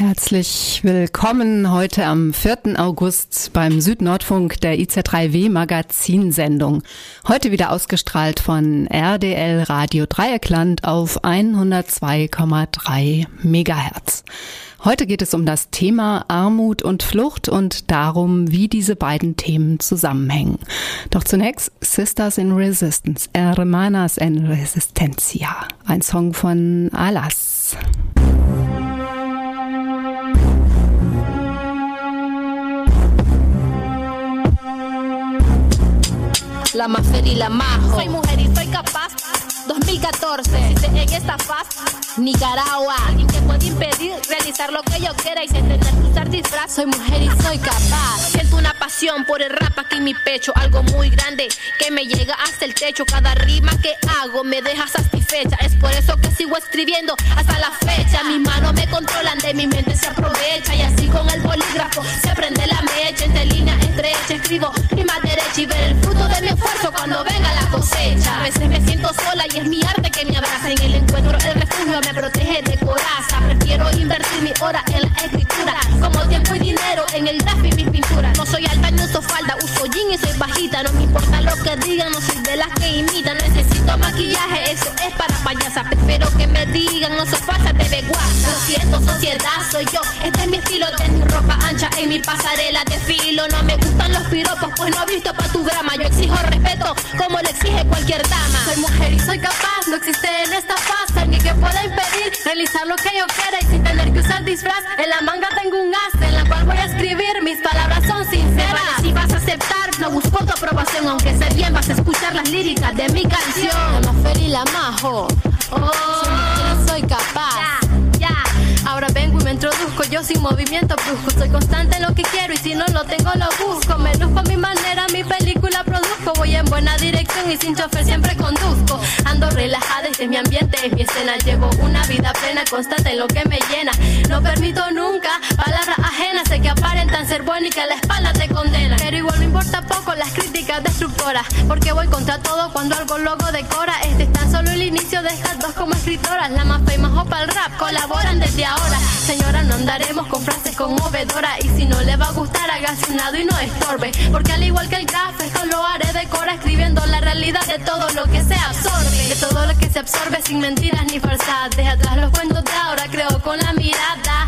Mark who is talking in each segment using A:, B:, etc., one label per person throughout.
A: Herzlich willkommen heute am 4. August beim Südnordfunk der IZ3W Magazinsendung. Heute wieder ausgestrahlt von RDL Radio Dreieckland auf 102,3 Megahertz. Heute geht es um das Thema Armut und Flucht und darum, wie diese beiden Themen zusammenhängen. Doch zunächst Sisters in Resistance, Hermanas en Resistencia, ein Song von Alas.
B: La más feliz y la majo. Soy mujer y soy capaz. 2014, en esta faz, Nicaragua. Alguien que puede impedir realizar lo que yo quiera y sin tener que usar disfraz. Soy mujer y soy capaz. Siento una pasión por el rap aquí en mi pecho, algo muy grande que me llega hasta el techo. Cada rima que hago me deja satisfecha. Es por eso que sigo escribiendo hasta la fecha. Mis manos me controlan, de mi mente se aprovecha y así con el bolígrafo se prende la mecha. Entre líneas estrecha escribo rima derecha y ver el fruto de mi esfuerzo cuando venga la cosecha. A veces me siento sola y es mi arte que me abraza. En el encuentro el refugio me protege de coraza. Prefiero invertir mi hora en la escritura. Como tiempo y dinero en el grafo y mis pinturas. No soy alta ni uso falda, uso jean y soy bajita. No me importa lo que digan, no soy de las que imitan. Necesito maquillaje, eso es para payasa. Prefiero que me digan, no soy falsa, te ve guasa. Lo siento, sociedad, soy yo. Este es mi estilo, ancha en mi pasarela de filo. No me gustan los piropos, pues no he visto pa' tu grama. Yo exijo respeto, como lo exige cualquier dama. Soy mujer y soy capaz, no existe en esta fase alguien que pueda impedir realizar lo que yo quiera y sin tener que usar disfraz. En la manga tengo un as en la cual voy a escribir, mis palabras son sinceras. Si vas a aceptar, no busco tu aprobación, aunque sé bien vas a escuchar las líricas de mi canción. La más y la majo, oh, yo sin movimiento brusco. Soy constante en lo que quiero y si no lo tengo lo busco. Me luzco a mi manera, mi película produzco. Voy en buena dirección y sin chofer siempre conduzco. Ando relajada, este es mi ambiente, es mi escena. Llevo una vida plena, constante en lo que me llena. No permito nunca palabras ajenas. Sé que aparentan ser buenas y que a la espalda te condenan. Pero igual me importa poco las Porque voy contra todo cuando algo logo decora. Este es tan solo el inicio de estas dos como escritoras. La más más para el rap colaboran desde ahora. Señora, no andaremos con frases conmovedoras. Y si no le va a gustar, hágase un lado y no estorbe. Porque al igual que el café, esto lo haré de cora escribiendo la realidad de todo lo que se absorbe. De todo lo que se absorbe sin mentiras ni falsedades. Deja atrás los cuentos de ahora, creo con la mirada.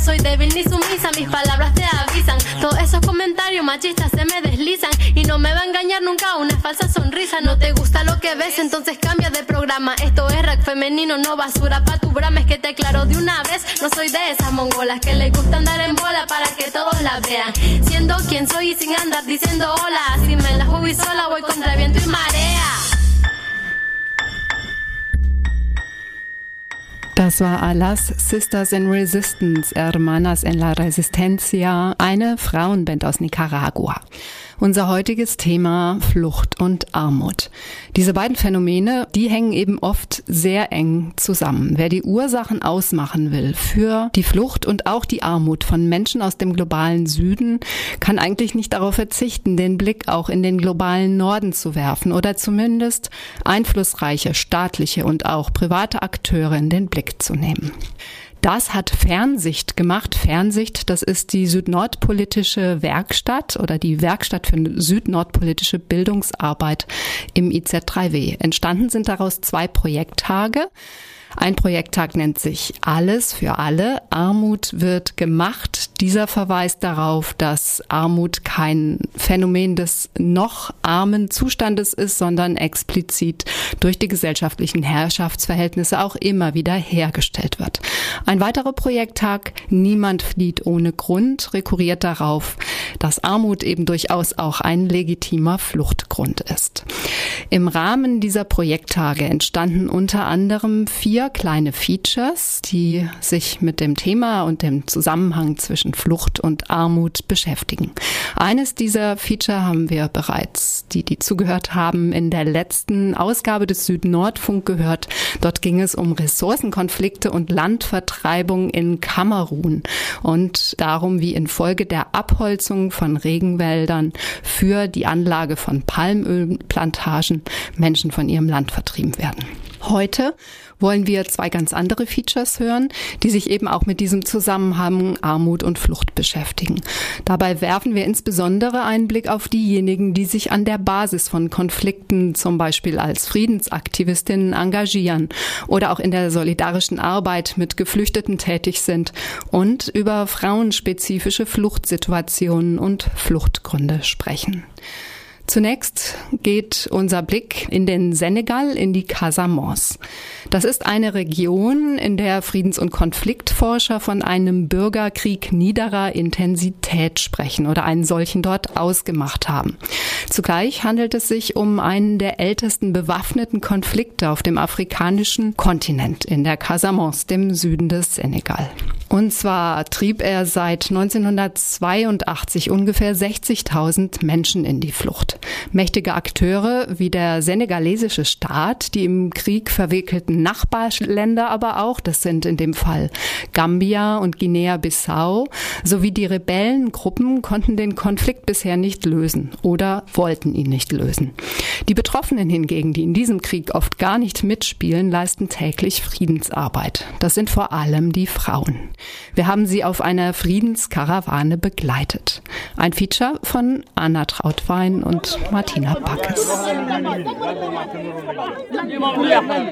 B: Soy débil ni sumisa, mis palabras te avisan. Todos esos comentarios machistas se me deslizan y no me va a engañar nunca una falsa sonrisa. No te gusta lo que ves, entonces cambia de programa. Esto es rack femenino, no basura pa' tu brama. Es que te claro de una vez, no soy de esas mongolas que les gusta andar en bola para que todos la vean. Siendo quien soy y sin andar diciendo hola, si me la jugo y sola voy contra viento y marea.
A: Das war Alas Sisters in Resistance, Hermanas en la Resistencia, eine Frauenband aus Nicaragua. Unser heutiges Thema Flucht und Armut. Diese beiden Phänomene, die hängen eben oft sehr eng zusammen. Wer die Ursachen ausmachen will für die Flucht und auch die Armut von Menschen aus dem globalen Süden, kann eigentlich nicht darauf verzichten, den Blick auch in den globalen Norden zu werfen oder zumindest einflussreiche staatliche und auch private Akteure in den Blick zu nehmen. Das hat Fernsicht gemacht. Fernsicht, das ist die südnordpolitische Werkstatt oder die Werkstatt für südnordpolitische Bildungsarbeit im IZ3W. Entstanden sind daraus zwei Projekttage. Ein Projekttag nennt sich Alles für alle. Armut wird gemacht. Dieser verweist darauf, dass Armut kein Phänomen des noch armen Zustandes ist, sondern explizit durch die gesellschaftlichen Herrschaftsverhältnisse auch immer wieder hergestellt wird. Ein weiterer Projekttag Niemand flieht ohne Grund rekurriert darauf, dass Armut eben durchaus auch ein legitimer Fluchtgrund ist. Im Rahmen dieser Projekttage entstanden unter anderem vier kleine Features, die sich mit dem Thema und dem Zusammenhang zwischen zwischen Flucht und Armut beschäftigen. Eines dieser Feature haben wir bereits, die, die zugehört haben, in der letzten Ausgabe des Süd-Nordfunk gehört. Dort ging es um Ressourcenkonflikte und Landvertreibung in Kamerun und darum, wie infolge der Abholzung von Regenwäldern für die Anlage von Palmölplantagen Menschen von ihrem Land vertrieben werden. Heute wollen wir zwei ganz andere Features hören, die sich eben auch mit diesem Zusammenhang Armut und Flucht beschäftigen. Dabei werfen wir insbesondere einen Blick auf diejenigen, die sich an der Basis von Konflikten zum Beispiel als Friedensaktivistinnen engagieren oder auch in der solidarischen Arbeit mit Geflüchteten tätig sind und über frauenspezifische Fluchtsituationen und Fluchtgründe sprechen. Zunächst geht unser Blick in den Senegal, in die Casamance. Das ist eine Region, in der Friedens- und Konfliktforscher von einem Bürgerkrieg niederer Intensität sprechen oder einen solchen dort ausgemacht haben. Zugleich handelt es sich um einen der ältesten bewaffneten Konflikte auf dem afrikanischen Kontinent in der Casamance, dem Süden des Senegal. Und zwar trieb er seit 1982 ungefähr 60.000 Menschen in die Flucht. Mächtige Akteure wie der senegalesische Staat, die im Krieg verwickelten Nachbarländer aber auch, das sind in dem Fall Gambia und Guinea-Bissau, sowie die Rebellengruppen konnten den Konflikt bisher nicht lösen oder wollten ihn nicht lösen. Die Betroffenen hingegen, die in diesem Krieg oft gar nicht mitspielen, leisten täglich Friedensarbeit. Das sind vor allem die Frauen. Wir haben sie auf einer Friedenskarawane begleitet. Ein Feature von Anna Trautwein und Martina Backes.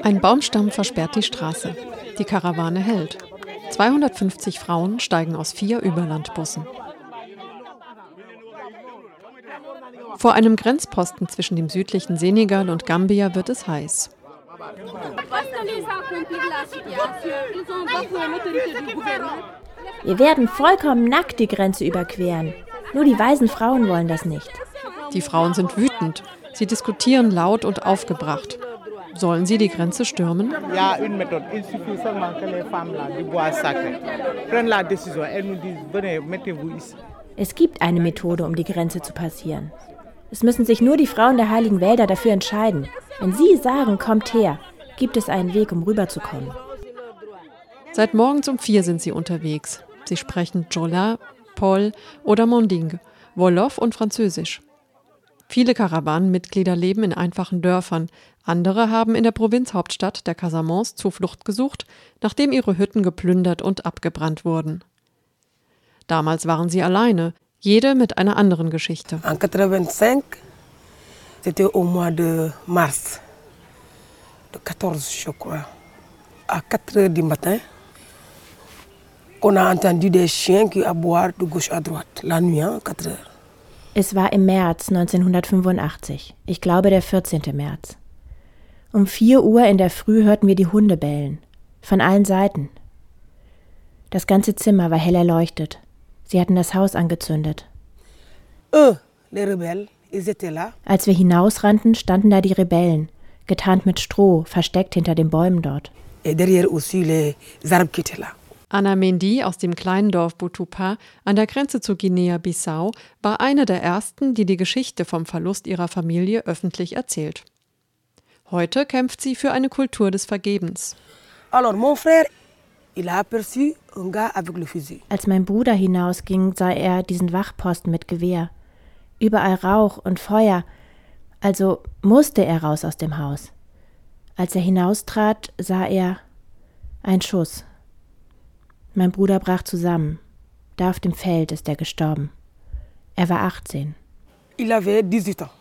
C: Ein Baumstamm versperrt die Straße. Die Karawane hält. 250 Frauen steigen aus vier Überlandbussen. Vor einem Grenzposten zwischen dem südlichen Senegal und Gambia wird es heiß.
D: Wir werden vollkommen nackt die Grenze überqueren. Nur die weisen Frauen wollen das nicht.
C: Die Frauen sind wütend. Sie diskutieren laut und aufgebracht. Sollen sie die Grenze stürmen?
D: Es gibt eine Methode, um die Grenze zu passieren. Es müssen sich nur die Frauen der heiligen Wälder dafür entscheiden. Wenn sie sagen, kommt her, gibt es einen Weg, um rüberzukommen.
C: Seit morgens um vier sind sie unterwegs. Sie sprechen Jola, Paul oder Monding, Wolof und Französisch. Viele Karawanenmitglieder leben in einfachen Dörfern, andere haben in der Provinzhauptstadt der Casamance Zuflucht gesucht, nachdem ihre Hütten geplündert und abgebrannt wurden. Damals waren sie alleine, jede mit einer anderen Geschichte.
E: En 85, c'était au mois de mars, de 14 je crois, à 4 heures du matin, qu'on a entendu des chiens qui aboient de gauche à droite, la nuit, hein, 4 heures.
D: Es war im März 1985, ich glaube der 14. März. Um vier Uhr in der Früh hörten wir die Hunde bellen, von allen Seiten. Das ganze Zimmer war hell erleuchtet. Sie hatten das Haus angezündet.
E: Les rebelles, ils étaient là.
D: Als wir hinausrannten, standen da die Rebellen, getarnt mit Stroh, versteckt hinter den Bäumen dort.
E: Et derrière aussi les arbres qui étaient là.
C: Anna Mendy aus dem kleinen Dorf Butupa an der Grenze zu Guinea-Bissau war eine der ersten, die die Geschichte vom Verlust ihrer Familie öffentlich erzählt. Heute kämpft sie für eine Kultur des Vergebens.
E: Alors mon frère.
D: Als mein Bruder hinausging, sah er diesen Wachposten mit Gewehr. Überall Rauch und Feuer. Also musste er raus aus dem Haus. Als er hinaustrat, sah er ein Schuss. Mein Bruder brach zusammen. Da auf dem Feld ist er gestorben. Er war 18.
E: Il avait 18 ans.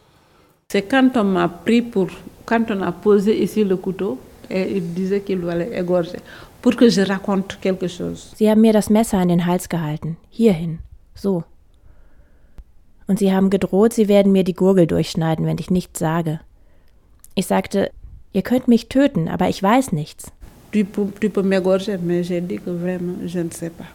F: C'est quand on m'a pris pour, quand on a posé ici le couteau, et il disait qu'il allait égorger, pour que je raconte quelque chose.
D: Sie haben mir das Messer an den Hals gehalten. Hierhin. So. Und sie haben gedroht, sie werden mir die Gurgel durchschneiden, wenn ich nichts sage. Ich sagte, ihr könnt mich töten, aber ich weiß nichts.
F: Tu peux, tu peux m'égorger, mais j'ai dit que vraiment, je ne sais pas.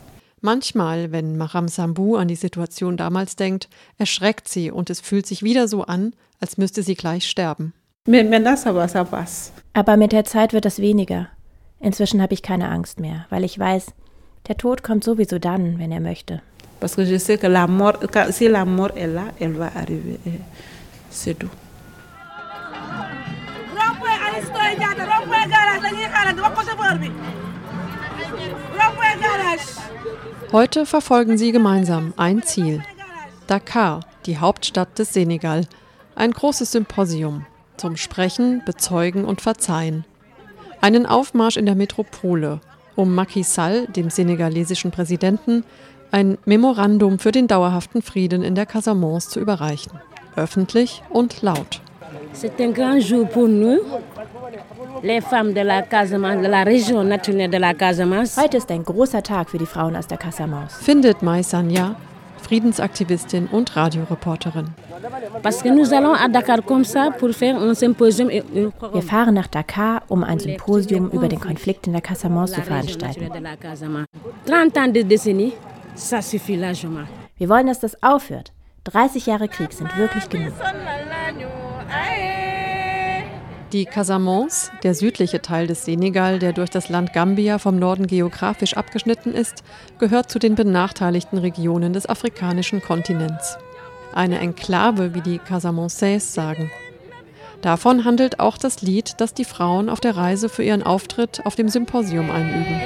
C: Manchmal, wenn Maram Sambu an die Situation damals denkt, erschreckt sie und es fühlt sich wieder so an, als müsste sie gleich sterben.
F: Mais maintenant, ça va, ça passe.
D: Aber mit der Zeit wird es weniger. Inzwischen habe ich keine Angst mehr, weil ich weiß, der Tod kommt sowieso dann, wenn er möchte.
F: Parce que je sais que la mort, si la mort est là, elle va arriver. C'est tout.
C: Heute verfolgen sie gemeinsam ein Ziel. Dakar, die Hauptstadt des Senegal. Ein großes Symposium zum Sprechen, Bezeugen und Verzeihen. Einen Aufmarsch in der Metropole, um Macky Sall, dem senegalesischen Präsidenten, ein Memorandum für den dauerhaften Frieden in der Casamance zu überreichen. Öffentlich und laut.
G: C'est un grand jour pour nous, les femmes de la Casamance, de la région naturelle de la Casamance.
D: Heute ist ein großer Tag für die Frauen aus der Casamance.
C: Findet Mai Sanya, Friedensaktivistin und Radioreporterin.
G: Parce que nous allons à Dakar comme ça pour faire un symposium. et une-
D: Wir fahren nach Dakar, um ein Symposium über den Konflikt in der Casamance zu veranstalten.
G: naturelle de la Casamance. 30 ans de décennie, ça suffit largement.
D: Wir wollen, dass das aufhört. 30 Jahre Krieg sind wirklich genug.
C: Die Casamance, der südliche Teil des Senegal, der durch das Land Gambia vom Norden geografisch abgeschnitten ist, gehört zu den benachteiligten Regionen des afrikanischen Kontinents. Eine Enklave, wie die Casamançais sagen. Davon handelt auch das Lied, das die Frauen auf der Reise für ihren Auftritt auf dem Symposium einüben.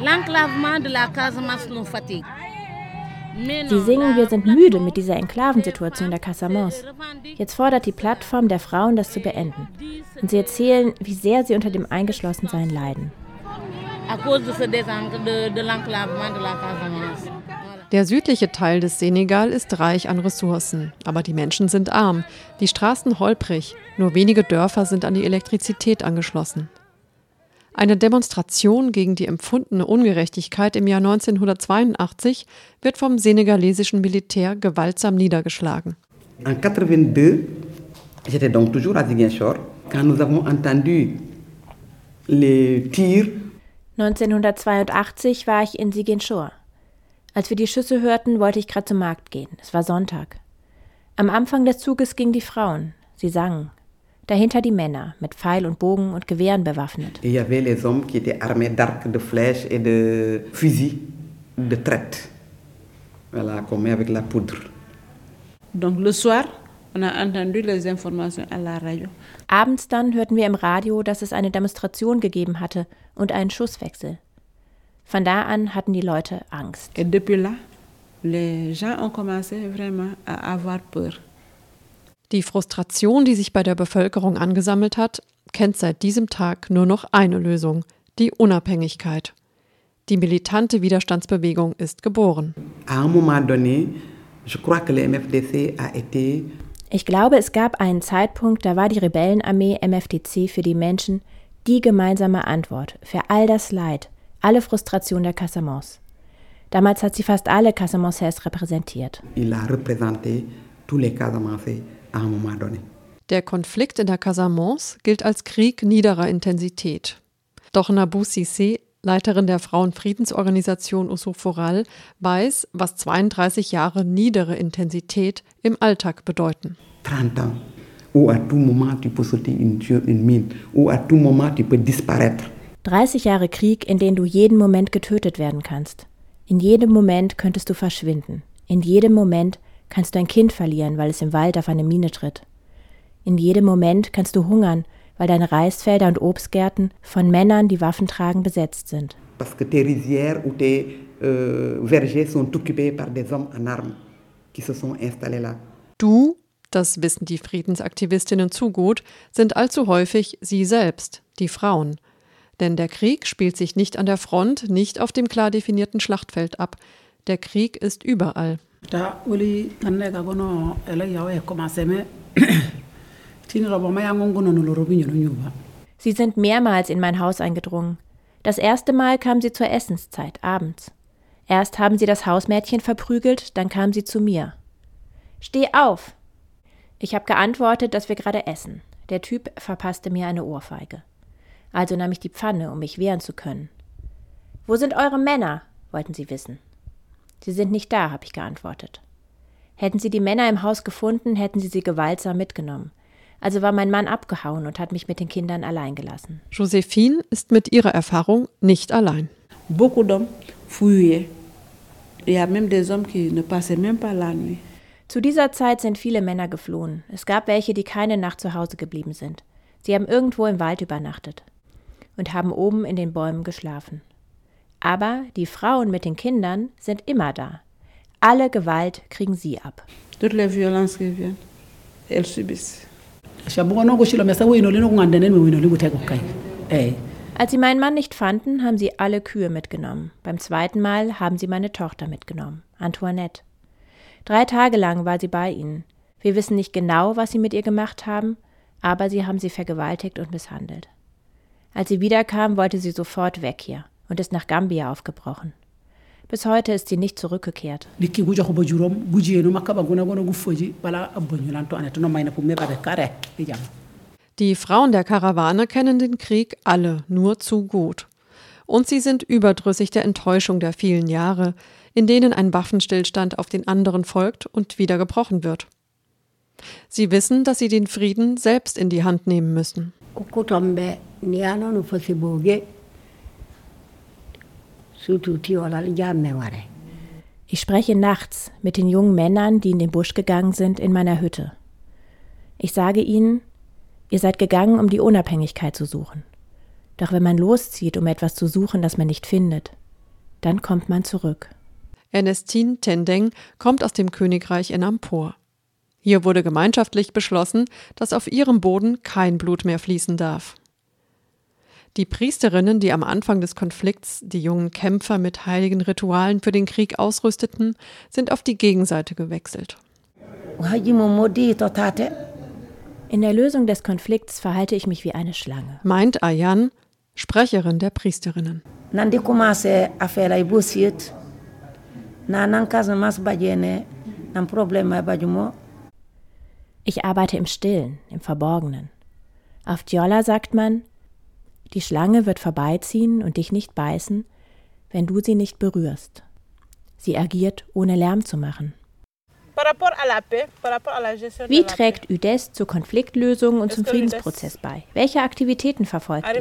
G: L'enclavement de la Casamance nous.
D: Sie singen, wir sind müde mit dieser Enklavensituation der Casamance. Jetzt fordert die Plattform der Frauen, das zu beenden. Und sie erzählen, wie sehr sie unter dem Eingeschlossensein leiden.
C: Der südliche Teil des Senegal ist reich an Ressourcen, aber die Menschen sind arm, die Straßen holprig, nur wenige Dörfer sind an die Elektrizität angeschlossen. Eine Demonstration gegen die empfundene Ungerechtigkeit im Jahr 1982 wird vom senegalesischen Militär gewaltsam niedergeschlagen.
H: En 82, j'étais donc toujours à Ziguinchor, quand nous avons entendu les tirs
D: 1982 war ich in Ziguinchor. Als wir die Schüsse hörten, wollte ich gerade zum Markt gehen. Es war Sonntag. Am Anfang des Zuges gingen die Frauen. Sie sangen. Dahinter die Männer, mit Pfeil und Bogen und Gewehren bewaffnet.
H: et il y avait les hommes qui étaient armés d'arcs, de flèches et de fusils de traite. Voilà, qu'on met avec la poudre.
F: Donc le soir, on a entendu les informations à la radio.
D: Abends dann hörten wir im Radio, dass es eine Demonstration gegeben hatte und einen Schusswechsel. Von da an hatten die Leute Angst.
F: Et depuis là, les gens ont commencé vraiment à avoir peur.
C: Die Frustration, die sich bei der Bevölkerung angesammelt hat, kennt seit diesem Tag nur noch eine Lösung, die Unabhängigkeit. Die militante Widerstandsbewegung ist geboren.
D: Ich glaube, es gab einen Zeitpunkt, da war die Rebellenarmee MFDC für die Menschen die gemeinsame Antwort für all das Leid, alle Frustration der Casamance. Damals hat sie fast alle Casamançais repräsentiert.
H: il a représenté tous les Casamançais
C: Der Konflikt in der Casamance gilt als Krieg niederer Intensität. Doch Nabou Cissé, Leiterin der Frauenfriedensorganisation Usuforal, weiß, was 32 Jahre niedere Intensität im Alltag bedeuten.
H: 30 ans, où à tout moment tu peux sauter une, sur une mine, où à tout moment tu peux disparaître.
D: 30 Jahre Krieg, in denen du jeden Moment getötet werden kannst. In jedem Moment könntest du verschwinden. In jedem Moment kannst du ein Kind verlieren, weil es im Wald auf eine Mine tritt. In jedem Moment kannst du hungern, weil deine Reisfelder und Obstgärten von Männern, die Waffen tragen, besetzt sind.
H: Parce que tes rizières ou tes euh, vergers sont occupés par des hommes en armes qui se sont installés là.
C: Du, das wissen die Friedensaktivistinnen zu gut, sind allzu häufig sie selbst, die Frauen. Denn der Krieg spielt sich nicht an der Front, nicht auf dem klar definierten Schlachtfeld ab. Der Krieg ist überall.
I: Ta woli kanne ka gono ele yawo e commencé me tini robo ma yango ngono no loro binyo nyuba
D: Sie sind mehrmals in mein Haus eingedrungen. Das erste Mal kam sie zur Essenszeit, abends. Erst haben sie das Hausmädchen verprügelt, dann kam sie zu mir. Steh auf! Ich habe geantwortet, dass wir gerade essen. Der Typ verpasste mir eine Ohrfeige. Also nahm ich die Pfanne, um mich wehren zu können. Wo sind eure Männer? wollten sie wissen. Sie sind nicht da, habe ich geantwortet. Hätten sie die Männer im Haus gefunden, hätten sie sie gewaltsam mitgenommen. Also war mein Mann abgehauen und hat mich mit den Kindern allein gelassen.
C: Josephine ist mit ihrer Erfahrung nicht allein.
F: Beaucoup d'hommes fouillaient
D: Zu dieser Zeit sind viele Männer geflohen. Es gab welche, die keine Nacht zu Hause geblieben sind. Sie haben irgendwo im Wald übernachtet und haben oben in den Bäumen geschlafen. Aber die Frauen mit den Kindern sind immer da. Alle Gewalt kriegen sie ab.
F: Qui elles subissent.
D: Als sie meinen Mann nicht fanden, haben sie alle Kühe mitgenommen. Beim zweiten Mal haben sie meine Tochter mitgenommen, Antoinette. Drei Tage lang war sie bei ihnen. Wir wissen nicht genau, was sie mit ihr gemacht haben, aber sie haben sie vergewaltigt und misshandelt. Als sie wiederkam, wollte sie sofort weg hier und ist nach Gambia aufgebrochen. Bis heute ist sie nicht zurückgekehrt.
C: Die Frauen der Karawane kennen den Krieg alle nur zu gut. Und sie sind überdrüssig der Enttäuschung der vielen Jahre, in denen ein Waffenstillstand auf den anderen folgt und wieder gebrochen wird. Sie wissen, dass sie den Frieden selbst in die Hand nehmen müssen.
D: Ich spreche nachts mit den jungen Männern, die in den Busch gegangen sind, in meiner Hütte. Ich sage ihnen, ihr seid gegangen, um die Unabhängigkeit zu suchen. Doch wenn man loszieht, um etwas zu suchen, das man nicht findet, dann kommt man zurück.
C: Ernestine Tendeng kommt aus dem Königreich Enampur. Hier wurde gemeinschaftlich beschlossen, dass auf ihrem Boden kein Blut mehr fließen darf. Die Priesterinnen, die am Anfang des Konflikts die jungen Kämpfer mit heiligen Ritualen für den Krieg ausrüsteten, sind auf die Gegenseite gewechselt.
D: In der Lösung des Konflikts verhalte ich mich wie eine Schlange.
C: Meint Ayan, Sprecherin der Priesterinnen.
D: Ich arbeite im Stillen, im Verborgenen. Auf Djolla sagt man, die Schlange wird vorbeiziehen und dich nicht beißen, wenn du sie nicht berührst. Sie agiert, ohne Lärm zu machen. Wie trägt UDES zur Konfliktlösung und zum Friedensprozess bei? Welche Aktivitäten verfolgt ihr?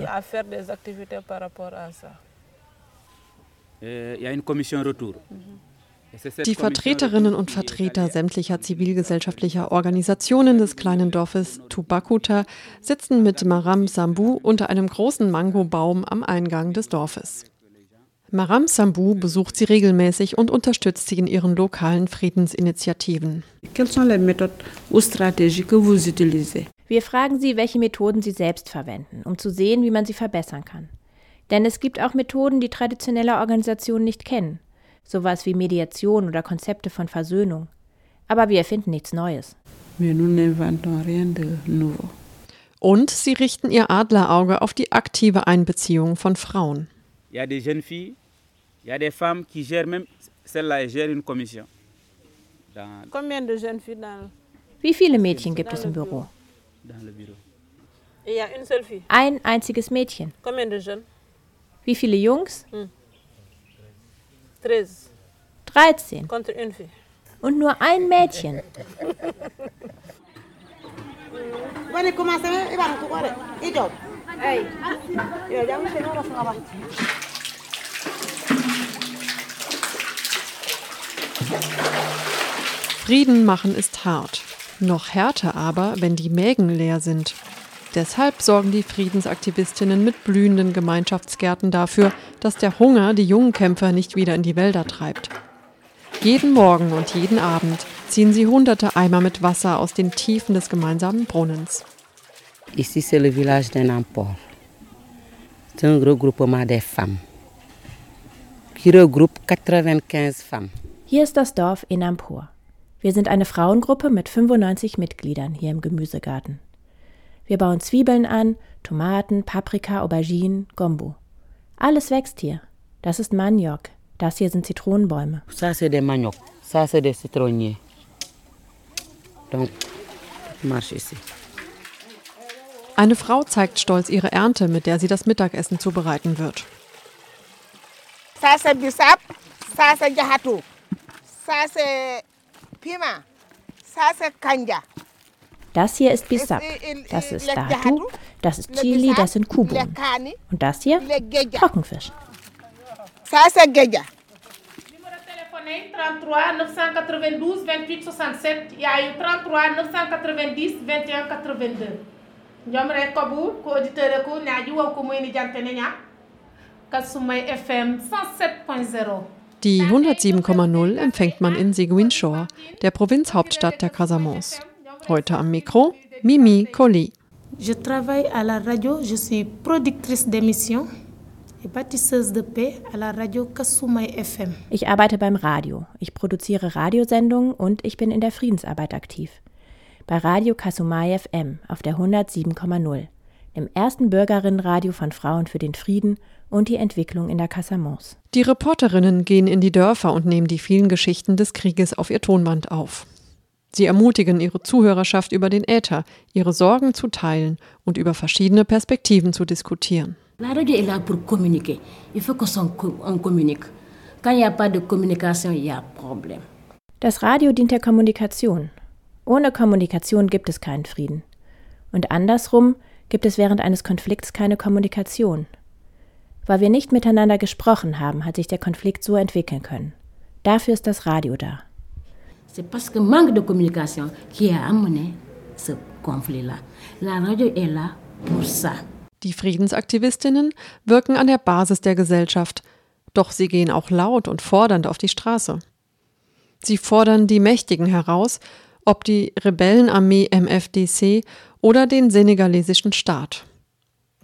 C: Die Vertreterinnen und Vertreter sämtlicher zivilgesellschaftlicher Organisationen des kleinen Dorfes Tubakuta sitzen mit Maram Sambu unter einem großen Mangobaum am Eingang des Dorfes. Maram Sambu besucht sie regelmäßig und unterstützt sie in ihren lokalen Friedensinitiativen.
D: Wir fragen sie, welche Methoden sie selbst verwenden, um zu sehen, wie man sie verbessern kann. Denn es gibt auch Methoden, die traditionelle Organisationen nicht kennen sowas wie Mediation oder Konzepte von Versöhnung. Aber wir erfinden nichts Neues.
C: Und sie richten ihr Adlerauge auf die aktive Einbeziehung von Frauen.
D: Wie viele Mädchen gibt es im Büro? Ein einziges Mädchen. Wie viele Jungs? 13. Und nur ein Mädchen.
C: Frieden machen ist hart. Noch härter aber, wenn die Mägen leer sind. Deshalb sorgen die Friedensaktivistinnen mit blühenden Gemeinschaftsgärten dafür, dass der Hunger die jungen Kämpfer nicht wieder in die Wälder treibt. Jeden Morgen und jeden Abend ziehen sie hunderte Eimer mit Wasser aus den Tiefen des gemeinsamen Brunnens.
J: Ici c'est le village d'Enampor. C'est un regroupement des femmes qui regroupe 95 femmes.
D: Hier ist das Dorf Enampur. Wir sind eine Frauengruppe mit 95 Mitgliedern hier im Gemüsegarten. Wir bauen Zwiebeln an, Tomaten, Paprika, Auberginen, Gombo. Alles wächst hier. Das ist Maniok. Das hier sind Zitronenbäume.
J: Ça c'est des manioc. Ça c'est des citronniers. Donc, marche ici.
C: Eine Frau zeigt stolz ihre Ernte, mit der sie das Mittagessen zubereiten wird.
K: Ça c'est bissap, ça c'est jahatu, ça c'est pima, ça c'est kanja.
D: Das hier ist Bissap, das ist Datu, das ist Chili, das sind Kuhbohnen. Und das hier? Trockenfisch.
L: téléphoné 33 992 28 67 il y a eu 33 990 21 82 jomre kobu ko auditeur ko naaji wo ko moyni jantene nya kasumay fm 107.0
C: Die 107,0 empfängt man in Ziguinchor, der Provinzhauptstadt der Casamance. Heute am Mikro Mimi Colli.
M: Je travaille à la radio, je suis productrice d'émissions et bâtisseuse de paix à la radio Kasumai FM.
D: Ich arbeite beim Radio. Ich produziere Radiosendungen und ich bin in der Friedensarbeit aktiv. Bei Radio Kasumai FM auf der 107,0, dem ersten Bürgerinnenradio von Frauen für den Frieden und die Entwicklung in der Casamance.
C: Die Reporterinnen gehen in die Dörfer und nehmen die vielen Geschichten des Krieges auf ihr Tonband auf. Sie ermutigen ihre Zuhörerschaft über den Äther, ihre Sorgen zu teilen und über verschiedene Perspektiven zu diskutieren.
G: La radio est là pour communiquer. Il faut qu'on communique. Quand il n'y a pas de communication, il y a problème.
D: Das Radio dient der Kommunikation. Ohne Kommunikation gibt es keinen Frieden. Und andersrum gibt es während eines Konflikts keine Kommunikation. Weil wir nicht miteinander gesprochen haben, hat sich der Konflikt so entwickeln können. Dafür ist das Radio da.
G: C'est parce que manque de communication qui a amené ce conflit-là. La radio est là pour ça.
C: Die Friedensaktivistinnen wirken an der Basis der Gesellschaft, doch sie gehen auch laut und fordernd auf die Straße. Sie fordern die Mächtigen heraus, ob die Rebellenarmee MFDC oder den senegalesischen Staat.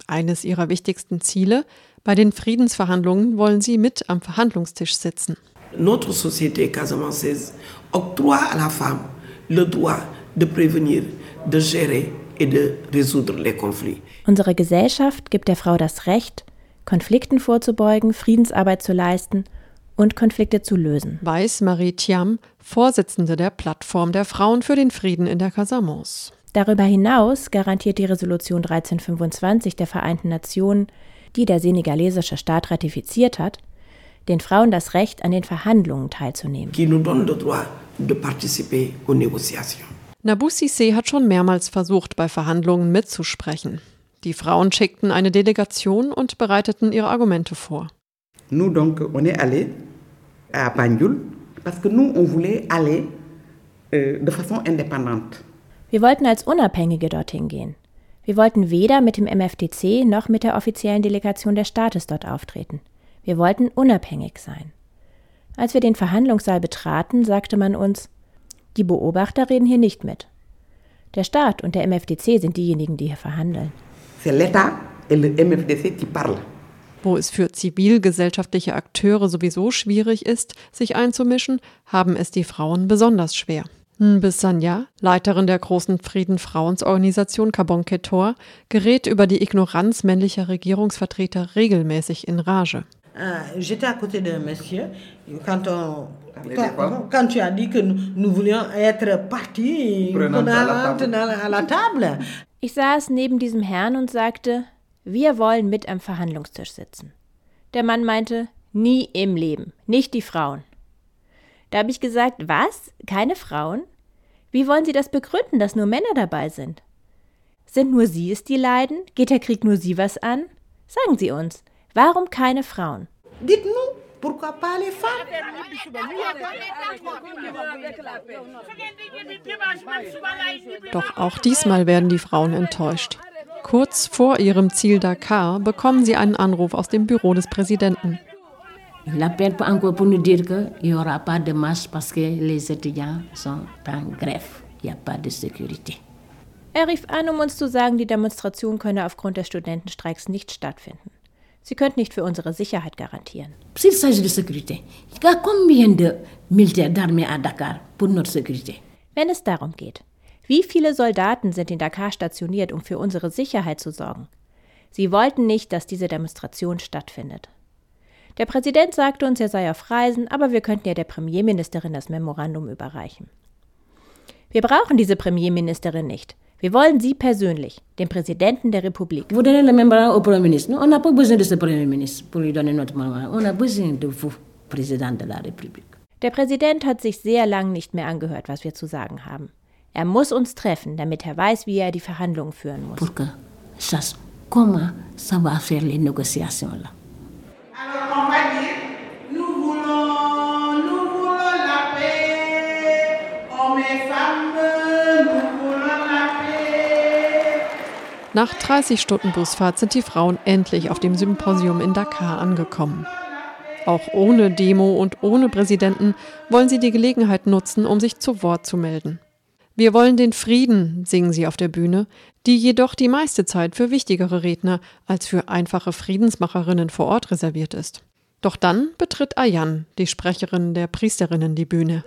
C: Eines ihrer wichtigsten Ziele, bei den Friedensverhandlungen wollen sie mit am Verhandlungstisch sitzen.
N: Notre société casamançaise octroie à la femme le droit de prévenir, de gérer et de résoudre les conflits.
D: Unsere Gesellschaft gibt der Frau das Recht, Konflikten vorzubeugen, Friedensarbeit zu leisten und Konflikte zu lösen.
C: Weiß Marie Thiam, Vorsitzende der Plattform der Frauen für den Frieden in der Casamance.
D: Darüber hinaus garantiert die Resolution 1325 der Vereinten Nationen, die der senegalesische Staat ratifiziert hat, den Frauen das Recht, an den Verhandlungen teilzunehmen.
C: Cissé hat schon mehrmals versucht, bei Verhandlungen mitzusprechen. Die Frauen schickten eine Delegation und bereiteten ihre Argumente vor.
H: Nous donc, on est allé à Banjul parce que nous, on voulait aller euh, de façon indépendante.
D: Wir wollten als Unabhängige dorthin gehen. Wir wollten weder mit dem MFDC noch mit der offiziellen Delegation des Staates dort auftreten. Wir wollten unabhängig sein. Als wir den Verhandlungssaal betraten, sagte man uns, die Beobachter reden hier nicht mit. Der Staat und der MFDC sind diejenigen, die hier verhandeln.
C: Wo es für zivilgesellschaftliche Akteure sowieso schwierig ist, sich einzumischen, haben es die Frauen besonders schwer. Mbissanya, Leiterin der großen Frieden-Frauensorganisation Kabon Ketor, gerät über die Ignoranz männlicher Regierungsvertreter regelmäßig in Rage.
O: Euh, J'étais à côté d'un monsieur quand, on, quand, quand tu as dit que nous, nous voulions être partis
H: Prenant à
O: à la table.
D: Ich saß neben diesem Herrn und sagte, wir wollen mit am Verhandlungstisch sitzen. Der Mann meinte, nie im Leben, nicht die Frauen. Da habe ich gesagt, was? Keine Frauen? Wie wollen Sie das begründen, dass nur Männer dabei sind? Sind nur Sie es, die leiden? Geht der Krieg nur Sie was an? Sagen Sie uns, warum keine Frauen?
C: Doch auch diesmal werden die Frauen enttäuscht. Kurz vor ihrem Ziel Dakar bekommen sie einen Anruf aus dem Büro des Präsidenten.
D: Er rief an, um uns zu sagen, die Demonstration könne aufgrund des Studentenstreiks nicht stattfinden. Sie könnten nicht für unsere Sicherheit garantieren.
G: S'il s'agit de sécurité, il y a combien de militaires d'armée à Dakar pour notre sécurité
D: Wenn es darum geht, wie viele Soldaten sind in Dakar stationiert, um für unsere Sicherheit zu sorgen? Sie wollten nicht, dass diese Demonstration stattfindet. Der Präsident sagte uns, er sei auf Reisen, aber wir könnten ja der Premierministerin das Memorandum überreichen. Wir brauchen diese Premierministerin nicht. Wir wollen sie persönlich, den Präsidenten der Republik.
G: Vous donnez le mémorandum au Premier ministre. Nous, on n'a pas besoin de ce Premier ministre pour lui donner notre mémorandum. On a besoin de vous, Président de la République.
D: Der Präsident hat sich sehr lang nicht mehr angehört, was wir zu sagen haben. Er muss uns treffen, damit er weiß, wie er die Verhandlungen führen muss.
G: Pour que sache comment ça va faire les négociations là.
K: Alors on va dire,
C: Nach 30 Stunden Busfahrt sind die Frauen endlich auf dem Symposium in Dakar angekommen. Auch ohne Demo und ohne Präsidenten wollen sie die Gelegenheit nutzen, um sich zu Wort zu melden. Wir wollen den Frieden, singen sie auf der Bühne, die jedoch die meiste Zeit für wichtigere Redner als für einfache Friedensmacherinnen vor Ort reserviert ist. Doch dann betritt Ayan, die Sprecherin der Priesterinnen, die Bühne.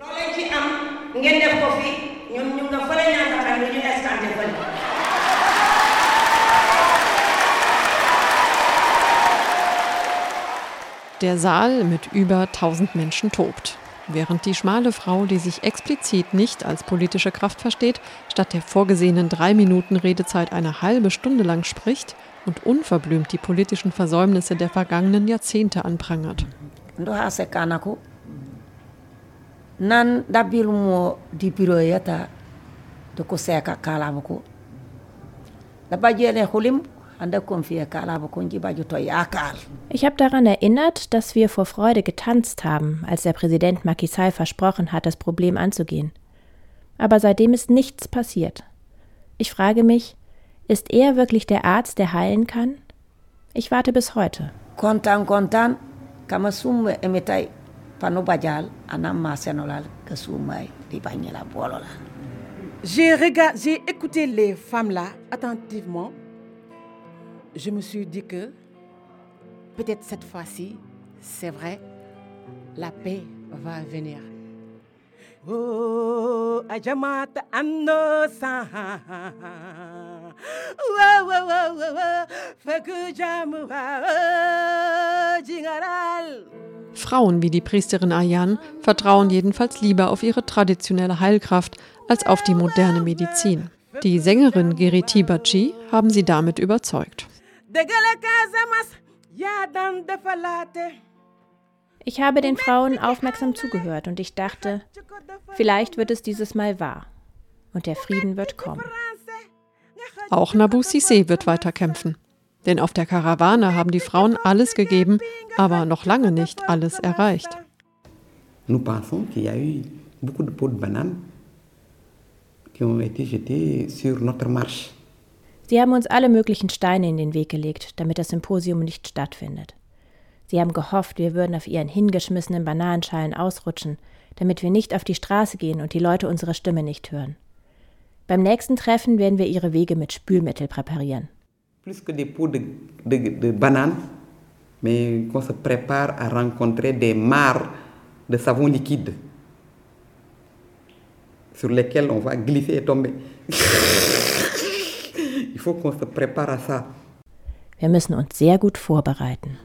C: Der Saal mit über 1000 Menschen tobt, während die schmale Frau, die sich explizit nicht als politische Kraft versteht, statt der vorgesehenen drei Minuten Redezeit eine halbe Stunde lang spricht und unverblümt die politischen Versäumnisse der vergangenen Jahrzehnte anprangert. nan dabilmo di biro yata to ko seka kala ko da bajele hulim ich habe daran erinnert, dass wir vor Freude getanzt haben, als der Präsident Macky Sall versprochen hat, das Problem anzugehen. Aber seitdem ist nichts passiert. Ich frage mich, ist er wirklich der Arzt, der heilen kann? Ich warte bis heute. Kontan, kontan, kamasumme emetai panobajal anam masenolal kasumai di banyela bolola. J'ai écouté les femmes là attentivement je me suis dit que peut-être cette fois-ci, c'est vrai, la paix va venir. Oh, Ajamat Annosa. Frauen wie die Priesterin Ayan vertrauen jedenfalls lieber auf ihre traditionelle Heilkraft als auf die moderne Medizin. Die Sängerin Geriti Bachi haben sie damit überzeugt. Ich habe den Frauen aufmerksam zugehört und ich dachte, vielleicht wird es dieses Mal wahr und der Frieden wird kommen. Auch Nabu Sissé wird weiter kämpfen. Denn auf der Karawane haben die Frauen alles gegeben, aber noch lange nicht alles erreicht. Nous pensons qu'il y a eu beaucoup de pots de bananes qui ont été jetés sur notre marche. Sie haben uns alle möglichen Steine in den Weg gelegt, damit das Symposium nicht stattfindet. Sie haben gehofft, wir würden auf ihren hingeschmissenen Bananenschalen ausrutschen, damit wir nicht auf die Straße gehen und die Leute unsere Stimme nicht hören. Beim nächsten Treffen werden wir ihre Wege mit Spülmittel präparieren. Plus que des pots de, de, de bananes, mais qu'on se prépare à rencontrer des mares de savon liquide sur lesquels on va glisser et tomber. Il faut qu'on se prépare à ça. Wir müssen uns sehr gut vorbereiten.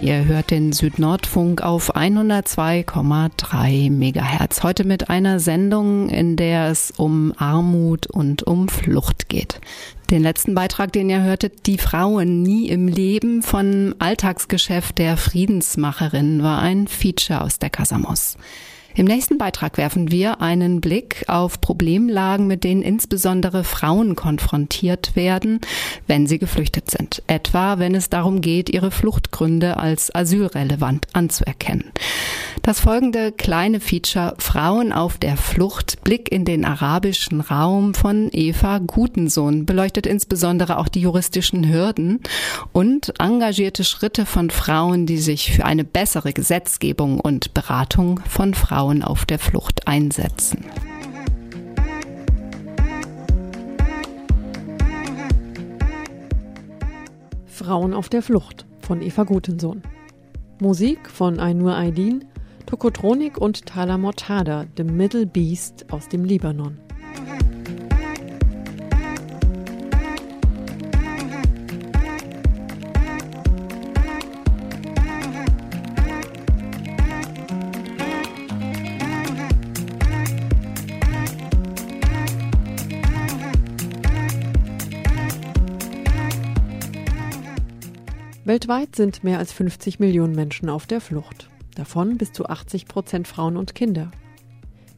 C: Ihr hört den Südnordfunk auf 102,3 Megahertz. Heute mit einer Sendung, in der es um Armut und um Flucht geht. Den letzten Beitrag, den ihr hörtet, die Frauen nie im Leben von Alltagsgeschäft der Friedensmacherin, war ein Feature aus der Casamos. Im nächsten Beitrag werfen wir einen Blick auf Problemlagen, mit denen insbesondere Frauen konfrontiert werden, wenn sie geflüchtet sind. Etwa, wenn es darum geht, ihre Fluchtgründe als asylrelevant anzuerkennen. Das folgende kleine Feature Frauen auf der Flucht, Blick in den arabischen Raum von Eva Gutensohn beleuchtet insbesondere auch die juristischen Hürden und engagierte Schritte von Frauen, die sich für eine bessere Gesetzgebung und Beratung von Frauen auf der Flucht einsetzen. Frauen auf der Flucht von Eva Gutensohn. Musik von Ainur Aydin Tokotronik und Tala Mortada, The Middle Beast aus dem Libanon. Weltweit sind mehr als 50 Millionen Menschen auf der Flucht davon bis zu 80 Prozent Frauen und Kinder.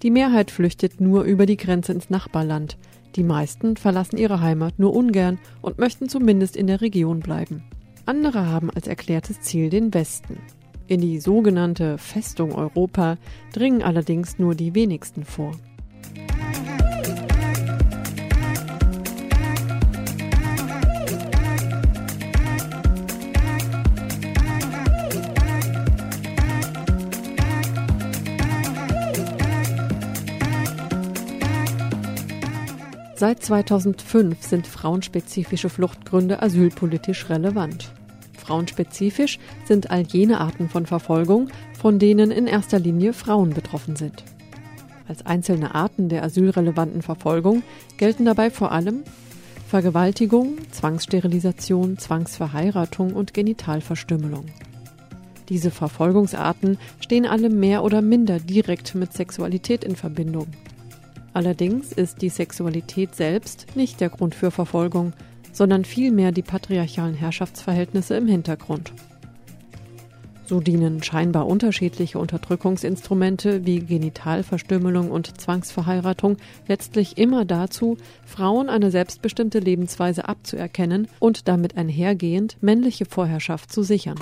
C: Die Mehrheit flüchtet nur über die Grenze ins Nachbarland, Die meisten verlassen ihre Heimat nur ungern und möchten zumindest in der Region bleiben. Andere haben als erklärtes Ziel den Westen. In die sogenannte Festung Europa dringen allerdings nur die wenigsten vor. Seit 2005 sind frauenspezifische Fluchtgründe asylpolitisch relevant. Frauenspezifisch sind all jene Arten von Verfolgung, von denen in erster Linie Frauen betroffen sind. Als einzelne Arten der asylrelevanten Verfolgung gelten dabei vor allem Vergewaltigung, Zwangssterilisation, Zwangsverheiratung und Genitalverstümmelung. Diese Verfolgungsarten stehen alle mehr oder minder direkt mit Sexualität in Verbindung. Allerdings ist die Sexualität selbst nicht der Grund für Verfolgung, sondern vielmehr die patriarchalen Herrschaftsverhältnisse im Hintergrund. So dienen scheinbar unterschiedliche Unterdrückungsinstrumente wie Genitalverstümmelung und Zwangsverheiratung letztlich immer dazu, Frauen eine selbstbestimmte Lebensweise abzuerkennen und damit einhergehend männliche Vorherrschaft zu sichern.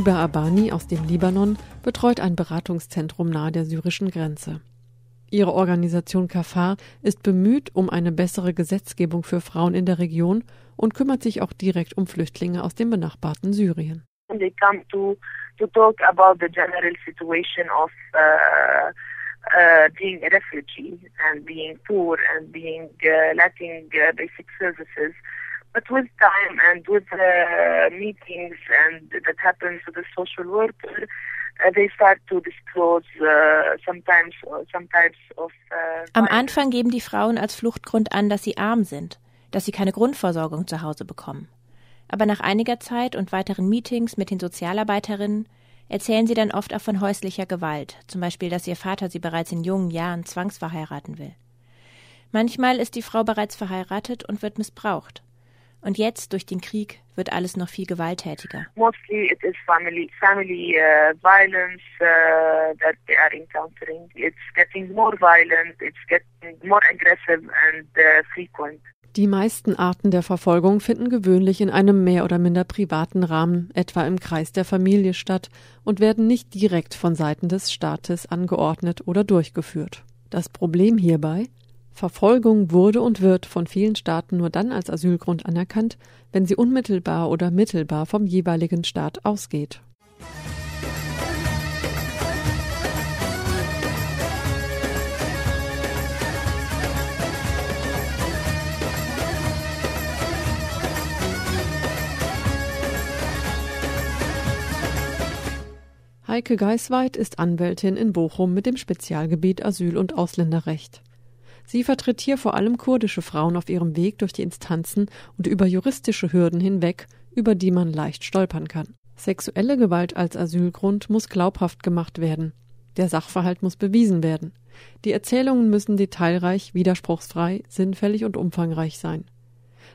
C: Hiba Abani aus dem Libanon betreut ein Beratungszentrum nahe der syrischen Grenze. Ihre Organisation Kafar ist bemüht um eine bessere Gesetzgebung für Frauen in der Region und kümmert sich auch direkt um Flüchtlinge aus dem benachbarten Syrien.
P: They come to, to talk situation of uh, uh, being a refugee and being poor and being uh, lacking uh, basic services. But with time and with uh, meetings and that happens with the social worker, uh, they start to disclose uh, sometimes some types of.
D: Am Anfang geben die Frauen als Fluchtgrund an, dass sie arm sind, dass sie keine Grundversorgung zu Hause bekommen. Aber nach einiger Zeit und weiteren Meetings mit den Sozialarbeiterinnen erzählen sie dann oft auch von häuslicher Gewalt, zum Beispiel, dass ihr Vater sie bereits in jungen Jahren zwangsverheiraten will. Manchmal ist die Frau bereits verheiratet und wird missbraucht. Und jetzt durch den Krieg wird alles noch viel gewalttätiger.
P: Mostly it is family family uh, violence uh, that they are encountering. It's getting more violent, it's getting more aggressive and uh, frequent.
C: Die meisten Arten der Verfolgung finden gewöhnlich in einem mehr oder minder privaten Rahmen, etwa im Kreis der Familie statt, und werden nicht direkt von Seiten des Staates angeordnet oder durchgeführt. Das Problem hierbei Verfolgung wurde und wird von vielen Staaten nur dann als Asylgrund anerkannt, wenn sie unmittelbar oder mittelbar vom jeweiligen Staat ausgeht. Heike Geisweit ist Anwältin in Bochum mit dem Spezialgebiet Asyl- und Ausländerrecht. Sie vertritt hier vor allem kurdische Frauen auf ihrem Weg durch die Instanzen und über juristische Hürden hinweg, über die man leicht stolpern kann. Sexuelle Gewalt als Asylgrund muss glaubhaft gemacht werden. Der Sachverhalt muss bewiesen werden. Die Erzählungen müssen detailreich, widerspruchsfrei, sinnfällig und umfangreich sein.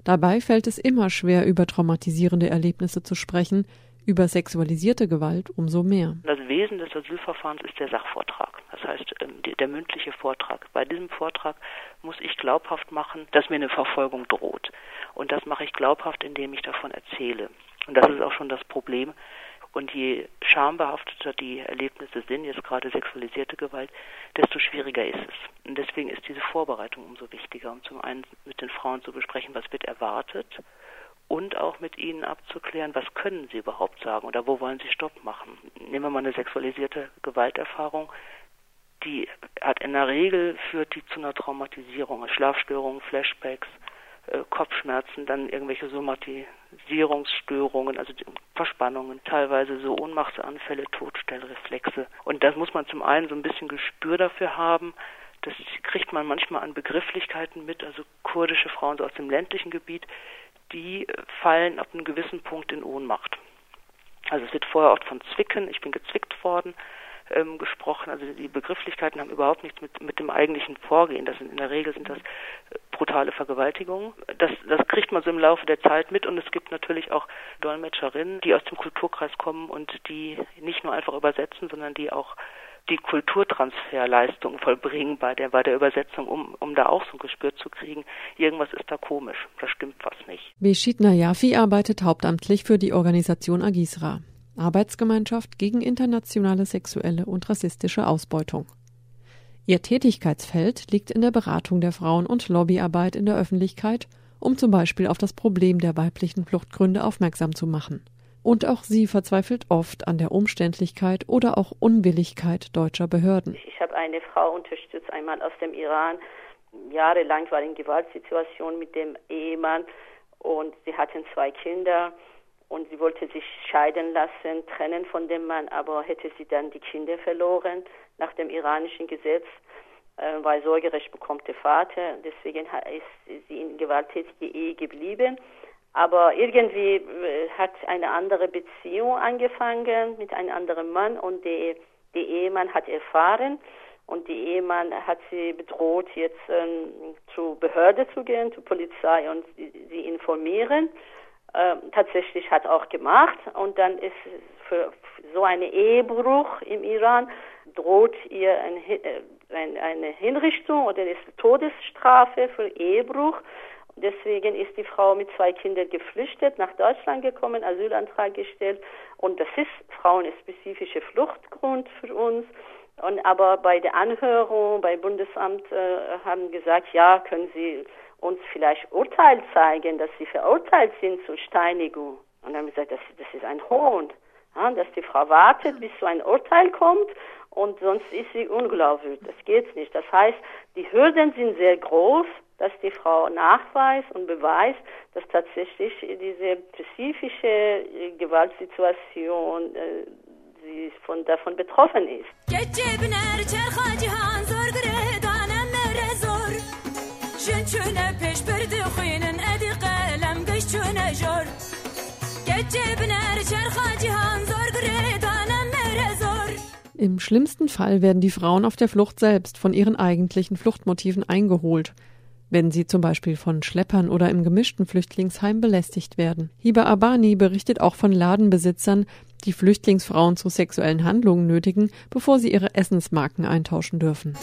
C: Dabei fällt es immer schwer, über traumatisierende Erlebnisse zu sprechen, über sexualisierte Gewalt umso mehr.
Q: Das Wesen des Asylverfahrens ist der Sachvortrag, das heißt ähm, der mündliche Vortrag. Bei diesem Vortrag muss ich glaubhaft machen, dass mir eine Verfolgung droht. Und das mache ich glaubhaft, indem ich davon erzähle. Und das ist auch schon das Problem. Und je schambehafteter die Erlebnisse sind, jetzt gerade sexualisierte Gewalt, desto schwieriger ist es. Und deswegen ist diese Vorbereitung umso wichtiger, um zum einen mit den Frauen zu besprechen, was wird erwartet und auch mit ihnen abzuklären, was können sie überhaupt sagen oder wo wollen sie Stopp machen. Nehmen wir mal eine sexualisierte Gewalterfahrung, die hat in der Regel führt die zu einer Traumatisierung, Schlafstörungen, Flashbacks, äh, Kopfschmerzen, dann irgendwelche Somatisierungsstörungen, also Verspannungen, teilweise so Ohnmachtsanfälle, Todstellreflexe. Und das muss man zum einen so ein bisschen Gespür dafür haben, Das kriegt man manchmal an Begrifflichkeiten mit, also kurdische Frauen so aus dem ländlichen Gebiet, die fallen ab einem gewissen Punkt in Ohnmacht. Also es wird vorher oft von Zwicken, ich bin gezwickt worden, ähm, gesprochen. Also die Begrifflichkeiten haben überhaupt nichts mit, mit dem eigentlichen Vorgehen. Das sind in der Regel sind das äh, brutale Vergewaltigungen. Das, das kriegt man so im Laufe der Zeit mit und es gibt natürlich auch Dolmetscherinnen, die aus dem Kulturkreis kommen und die nicht nur einfach übersetzen, sondern die auch die Kulturtransferleistung vollbringen bei der, bei der Übersetzung, um, um da auch so ein Gespür zu kriegen, irgendwas ist da komisch, da stimmt was nicht.
C: Beshit Nayafi arbeitet hauptamtlich für die Organisation Agisra, Arbeitsgemeinschaft gegen internationale sexuelle und rassistische Ausbeutung. Ihr Tätigkeitsfeld liegt in der Beratung der Frauen und Lobbyarbeit in der Öffentlichkeit, um zum Beispiel auf das Problem der weiblichen Fluchtgründe aufmerksam zu machen. Und auch sie verzweifelt oft an der Umständlichkeit oder auch Unwilligkeit deutscher Behörden.
R: Ich habe eine Frau unterstützt, einmal aus dem Iran. Jahrelang war in Gewaltsituation mit dem Ehemann und sie hatten zwei Kinder und sie wollte sich scheiden lassen, trennen von dem Mann, aber hätte sie dann die Kinder verloren nach dem iranischen Gesetz, äh, weil Sorgerecht bekommt der Vater. Deswegen ist sie in gewalttätige Ehe geblieben. Aber irgendwie äh, hat eine andere Beziehung angefangen mit einem anderen Mann und der, der Ehemann hat erfahren und der Ehemann hat sie bedroht, jetzt ähm, zur Behörde zu gehen, zur Polizei und sie, sie informieren. Ähm, tatsächlich hat auch gemacht und dann ist für so einen Ehebruch im Iran droht ihr ein, äh, ein, eine Hinrichtung oder ist Todesstrafe für Ehebruch. Deswegen ist die Frau mit zwei Kindern geflüchtet, nach Deutschland gekommen, Asylantrag gestellt. Und das ist frauenspezifische Fluchtgrund für uns. Und aber bei der Anhörung bei Bundesamt äh, haben gesagt, ja, können Sie uns vielleicht Urteil zeigen, dass Sie verurteilt sind zur Steinigung. Und dann haben wir gesagt, das, das ist ein Hohn, ja, dass die Frau wartet, bis so ein Urteil kommt und sonst ist sie unglaubwürdig. Das geht nicht. Das heißt, die Hürden sind sehr groß dass die Frau nachweist und beweist, dass tatsächlich diese spezifische äh, Gewaltsituation äh, sie von, davon betroffen ist.
C: Im schlimmsten Fall werden die Frauen auf der Flucht selbst von ihren eigentlichen Fluchtmotiven eingeholt wenn sie zum Beispiel von Schleppern oder im gemischten Flüchtlingsheim belästigt werden. Hiba Abani berichtet auch von Ladenbesitzern, die Flüchtlingsfrauen zu sexuellen Handlungen nötigen, bevor sie ihre Essensmarken eintauschen dürfen.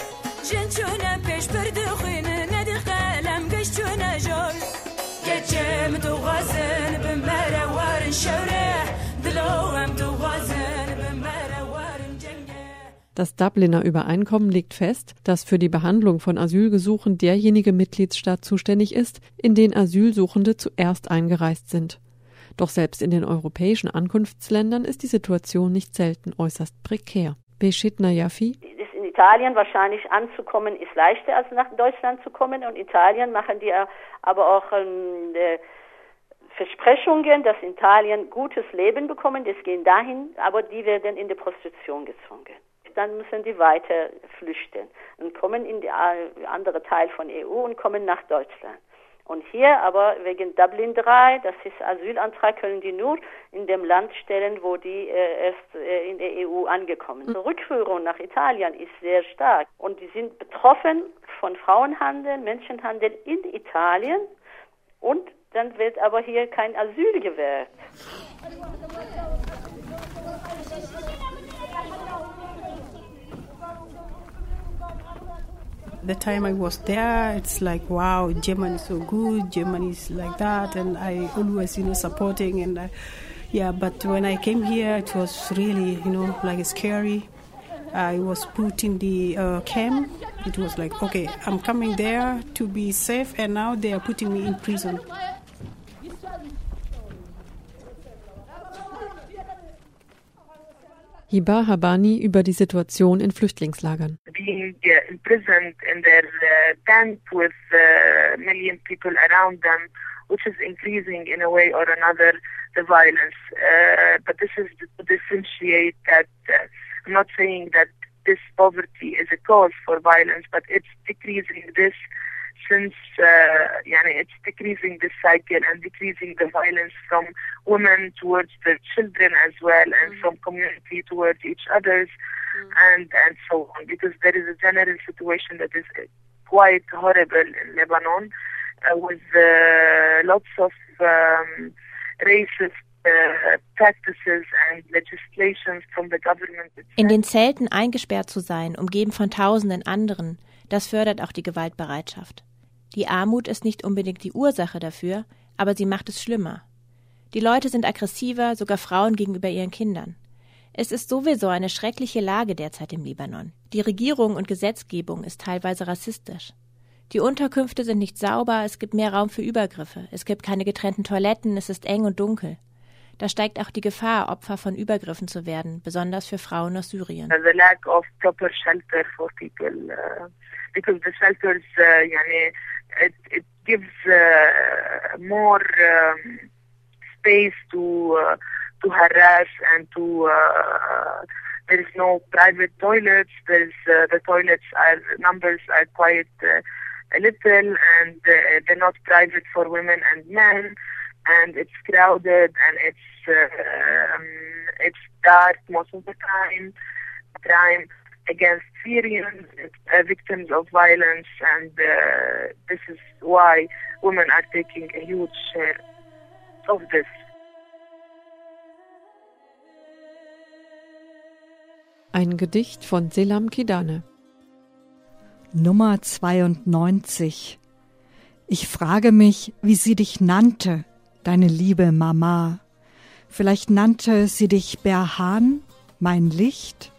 C: Das Dubliner Übereinkommen legt fest, dass für die Behandlung von Asylgesuchen derjenige Mitgliedsstaat zuständig ist, in den Asylsuchende zuerst eingereist sind. Doch selbst in den europäischen Ankunftsländern ist die Situation nicht selten äußerst prekär. Beschit Nayafi
R: in Italien wahrscheinlich anzukommen ist leichter als nach Deutschland zu kommen und Italien machen die aber auch ähm, äh, Versprechungen, dass Italien gutes Leben bekommen, das gehen dahin, aber die werden in die Prostitution gezwungen dann müssen die weiter flüchten und kommen in die andere Teil von EU und kommen nach Deutschland. Und hier aber wegen Dublin 3, das ist Asylantrag, können die nur in dem Land stellen, wo die äh, erst äh, in der EU angekommen sind. Die Rückführung nach Italien ist sehr stark und die sind betroffen von Frauenhandel, Menschenhandel in Italien und dann wird aber hier kein Asyl gewährt.
I: The time I was there, it's like, wow, Germany is so good, Germany is like that, and I always, you know, supporting and uh, yeah. But when I came here, it was really, you know, like scary. I was put in the uh, camp. It was like, okay, I'm coming there to be safe, and now they are putting me in prison.
C: Hiba Habani über die Situation in Flüchtlingslagern.
P: Being uh, imprisoned in their uh, uh, which is increasing in a way or another the violence. Uh, but this is to differentiate that. Uh, I'm not saying that this poverty is a cause for violence, but it's decreasing this since uh, yani it's decreasing the cycle and decreasing the violence from women towards the children as well and from community towards each others and and so on. Because there is a general situation that is quite horrible in Lebanon uh, with uh, lots of um, racist uh, practices and legislations from the government.
D: In den Zelten eingesperrt zu sein, umgeben von tausenden anderen, das fördert auch die Gewaltbereitschaft. Die Armut ist nicht unbedingt die Ursache dafür, aber sie macht es schlimmer. Die Leute sind aggressiver, sogar Frauen gegenüber ihren Kindern. Es ist sowieso eine schreckliche Lage derzeit im Libanon. Die Regierung und Gesetzgebung ist teilweise rassistisch. Die Unterkünfte sind nicht sauber, es gibt mehr Raum für Übergriffe, es gibt keine getrennten Toiletten, es ist eng und dunkel. Da steigt auch die Gefahr, Opfer von Übergriffen zu werden, besonders für Frauen aus Syrien.
P: The lack of proper shelter for people, uh, because the shelters, uh, yani, it, it gives uh, more um, space to uh, to harass and to. Uh, there is no private toilets. There's uh, the toilets are numbers are quite uh, little, and uh, they're not private for women and men, and it's crowded and it's uh, um, it's dark most of the time. Crime against Syrians, uh, victims of violence, and uh, this is why women are taking a huge share of this.
C: Ein Gedicht von Selam Kidane.
S: Nummer 92. Ich frage mich, wie sie dich nannte, deine liebe Mama. Vielleicht nannte sie dich Berhan, mein Licht,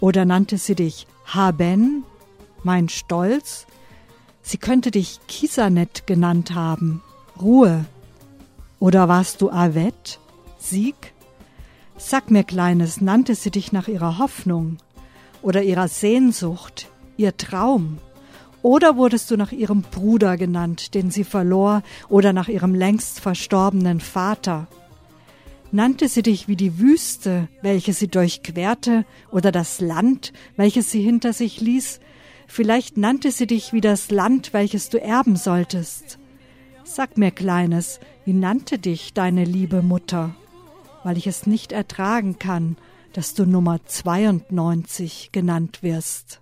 S: oder nannte sie dich Haben, mein Stolz. Sie könnte dich Kisanet genannt haben, Ruhe. Oder warst du Avet, Sieg? Sag mir, Kleines, nannte sie dich nach ihrer Hoffnung oder ihrer Sehnsucht, ihr Traum? Oder wurdest du nach ihrem Bruder genannt, den sie verlor, oder nach ihrem längst verstorbenen Vater? Nannte sie dich wie die Wüste, welche sie durchquerte, oder das Land, welches sie hinter sich ließ? Vielleicht nannte sie dich wie das Land, welches du erben solltest. Sag mir, Kleines, wie nannte dich deine liebe Mutter? Weil ich es nicht ertragen kann, dass du Nummer 92 genannt wirst.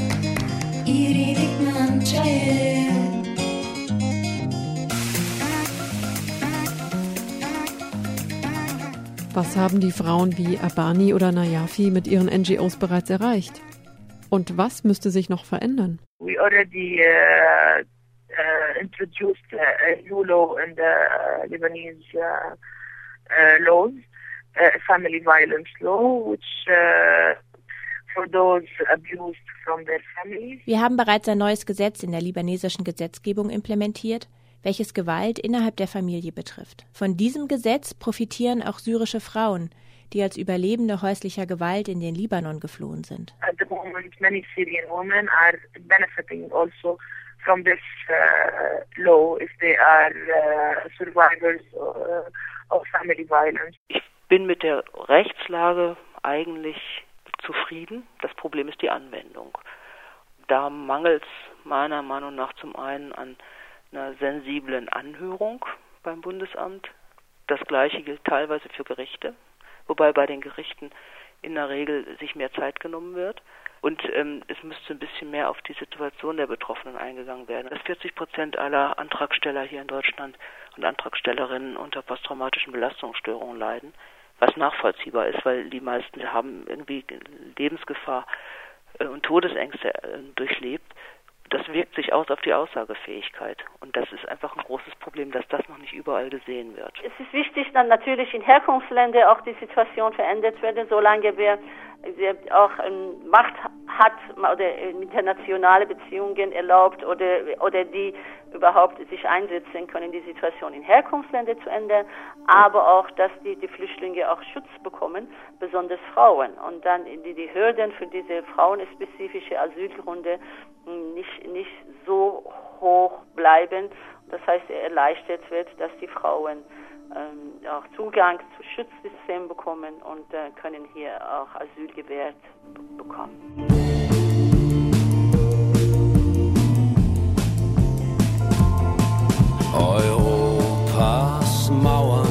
C: Was haben die Frauen wie Abani oder Nayafi mit ihren NGOs bereits erreicht? Und was müsste sich noch verändern?
P: We already uh, uh, introduced a new law in the Lebanese uh, uh, laws, a family violence law, which uh,
D: Wir haben bereits ein neues Gesetz in der libanesischen Gesetzgebung implementiert, welches Gewalt innerhalb der Familie betrifft. Von diesem Gesetz profitieren auch syrische Frauen, die als Überlebende häuslicher Gewalt in den Libanon geflohen sind.
P: At the moment, many Syrian women are benefiting also from this uh, law if they are uh, survivors uh, of family violence.
Q: Ich bin mit der Rechtslage eigentlich zufrieden. Das Problem ist die Anwendung. Da mangelt es meiner Meinung nach zum einen an einer sensiblen Anhörung beim Bundesamt. Das gleiche gilt teilweise für Gerichte, wobei bei den Gerichten in der Regel sich mehr Zeit genommen wird. Und ähm, es müsste ein bisschen mehr auf die Situation der Betroffenen eingegangen werden. Dass 40 Prozent aller Antragsteller hier in Deutschland und Antragstellerinnen unter posttraumatischen Belastungsstörungen leiden, was nachvollziehbar ist, weil die meisten haben irgendwie Lebensgefahr äh, und Todesängste äh, durchlebt das wirkt sich aus auf die Aussagefähigkeit. Und das ist einfach ein großes Problem, dass das noch nicht überall gesehen wird.
R: Es ist wichtig, dann natürlich in Herkunftsländern auch die Situation verändert wird, solange wir, auch Macht hat oder internationale Beziehungen erlaubt oder, oder die überhaupt sich einsetzen können, die Situation in Herkunftsländern zu ändern, aber auch, dass die, die Flüchtlinge auch Schutz bekommen, besonders Frauen. Und dann die, die Hürden für diese frauenspezifische Asylgründe hm, nicht, nicht so hoch bleiben. Das heißt, erleichtert wird, dass die Frauen ähm, auch Zugang zu Schutzsystemen bekommen und äh, können hier auch Asyl gewährt bekommen.
T: Europas Mauern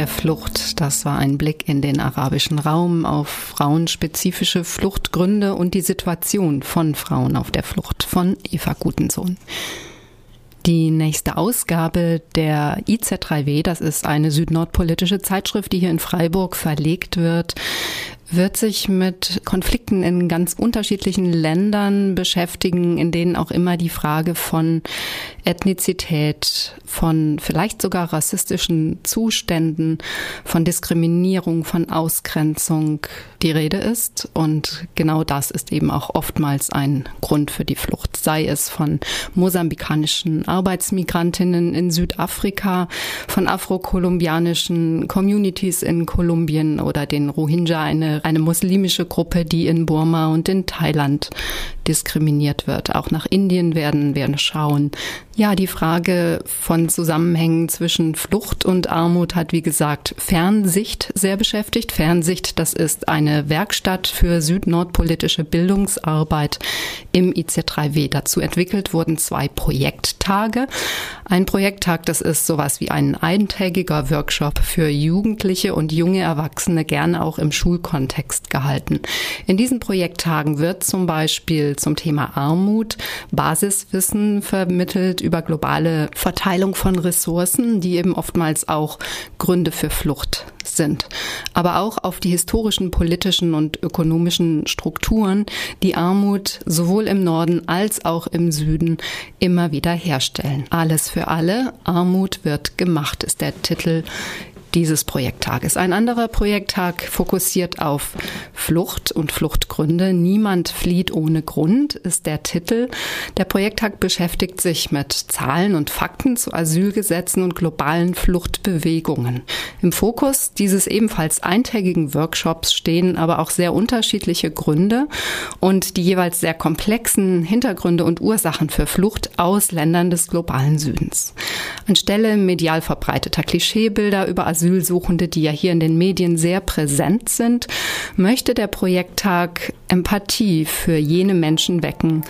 A: der Flucht. Das war ein Blick in den arabischen Raum auf frauenspezifische Fluchtgründe und die Situation von Frauen auf der Flucht von Eva Gutensohn. Die nächste Ausgabe der IZ3W, das ist eine südnordpolitische Zeitschrift, die hier in Freiburg verlegt wird, wird sich mit Konflikten in ganz unterschiedlichen Ländern beschäftigen, in denen auch immer die Frage von Ethnizität, von vielleicht sogar rassistischen Zuständen, von Diskriminierung, von Ausgrenzung die Rede ist. Und genau das ist eben auch oftmals ein Grund für die Flucht, sei es von mosambikanischen Arbeitsmigrantinnen in Südafrika, von afrokolumbianischen Communities in Kolumbien oder den Rohingya, eine eine muslimische Gruppe, die in Burma und in Thailand diskriminiert wird. Auch nach Indien werden wir schauen. Ja, die Frage von Zusammenhängen zwischen Flucht und Armut hat, wie gesagt, Fernsicht sehr beschäftigt. Fernsicht, das ist eine Werkstatt für südnordpolitische Bildungsarbeit im IC3W. Dazu entwickelt wurden zwei Projekttage. Ein Projekttag, das ist sowas wie ein eintägiger Workshop für Jugendliche und junge Erwachsene, gerne auch im Schulkontext gehalten. In diesen Projekttagen wird zum Beispiel zum Thema Armut Basiswissen vermittelt über globale Verteilung von Ressourcen, die eben oftmals auch Gründe für Flucht sind, aber auch auf die historischen, politischen und ökonomischen Strukturen, die Armut sowohl im Norden als auch im Süden immer wieder herstellen. Alles für alle, Armut wird gemacht, ist der Titel dieses Projekttages. Ein anderer Projekttag fokussiert auf Flucht und Fluchtgründe. Niemand flieht ohne Grund ist der Titel. Der Projekttag beschäftigt sich mit Zahlen und Fakten zu Asylgesetzen und globalen Fluchtbewegungen. Im Fokus dieses ebenfalls eintägigen Workshops stehen aber auch sehr unterschiedliche Gründe und die jeweils sehr komplexen Hintergründe und Ursachen für Flucht aus Ländern des globalen Südens. Anstelle medial verbreiteter Klischeebilder über Asylsuchende, die ja hier in den Medien sehr präsent sind, möchte der Projekttag Empathie für jene Menschen wecken,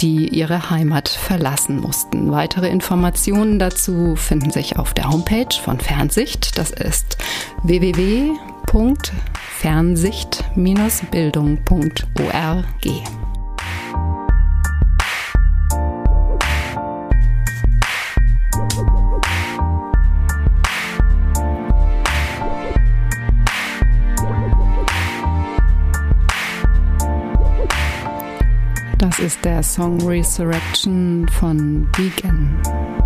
A: die ihre Heimat verlassen mussten. Weitere Informationen dazu finden sich auf der Homepage von Fernsicht. Das ist www.fernsicht-bildung.org. Das ist der Song Resurrection von Vegan.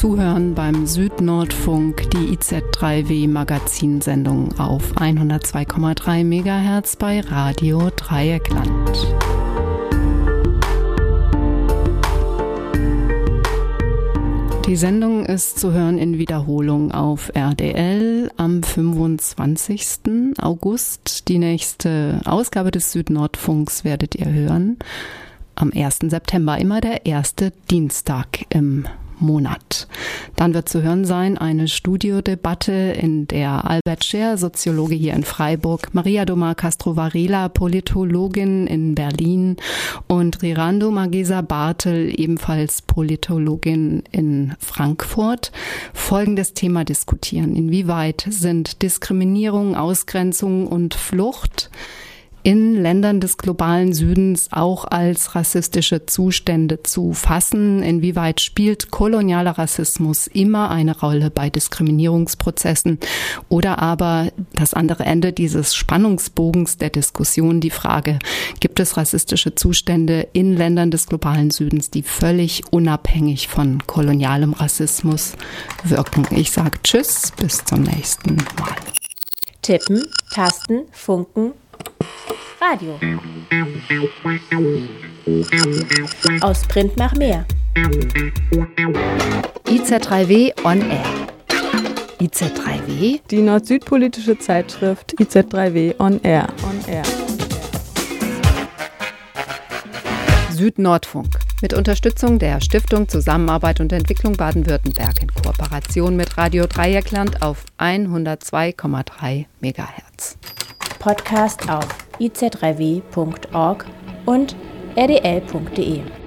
A: Zuhören beim Südnordfunk, die IZ3W Magazinsendung auf 102,3 MHz bei Radio Dreieckland. Die Sendung ist zu hören in Wiederholung auf RDL am 25. August. Die nächste Ausgabe des Südnordfunks werdet ihr hören am 1. September, immer der erste Dienstag im Monat. Dann wird zu hören sein eine Studiodebatte, in der Albert Scher, Soziologe hier in Freiburg, Maria Doma Castro Varela, Politologin in Berlin und Rirando Magesa Bartel, ebenfalls Politologin in Frankfurt, folgendes Thema diskutieren. Inwieweit sind Diskriminierung, Ausgrenzung und Flucht in Ländern des globalen Südens auch als rassistische Zustände zu fassen? Inwieweit spielt kolonialer Rassismus immer eine Rolle bei Diskriminierungsprozessen? Oder aber das andere Ende dieses Spannungsbogens der Diskussion, die Frage, gibt es rassistische Zustände in Ländern des globalen Südens, die völlig unabhängig von kolonialem Rassismus wirken? Ich sage Tschüss, bis zum nächsten Mal.
D: Tippen, Tasten, Funken, Radio. Aus Print mach mehr.
A: IZ3W on Air. IZ3W?
U: Die nord-süd-politische Zeitschrift IZ3W on Air. On Air.
A: Südnordfunk mit Unterstützung der Stiftung Zusammenarbeit und Entwicklung Baden-Württemberg in Kooperation mit Radio Dreieckland auf 102,3 MHz.
D: Podcast auf iz3w.org und rdl.de.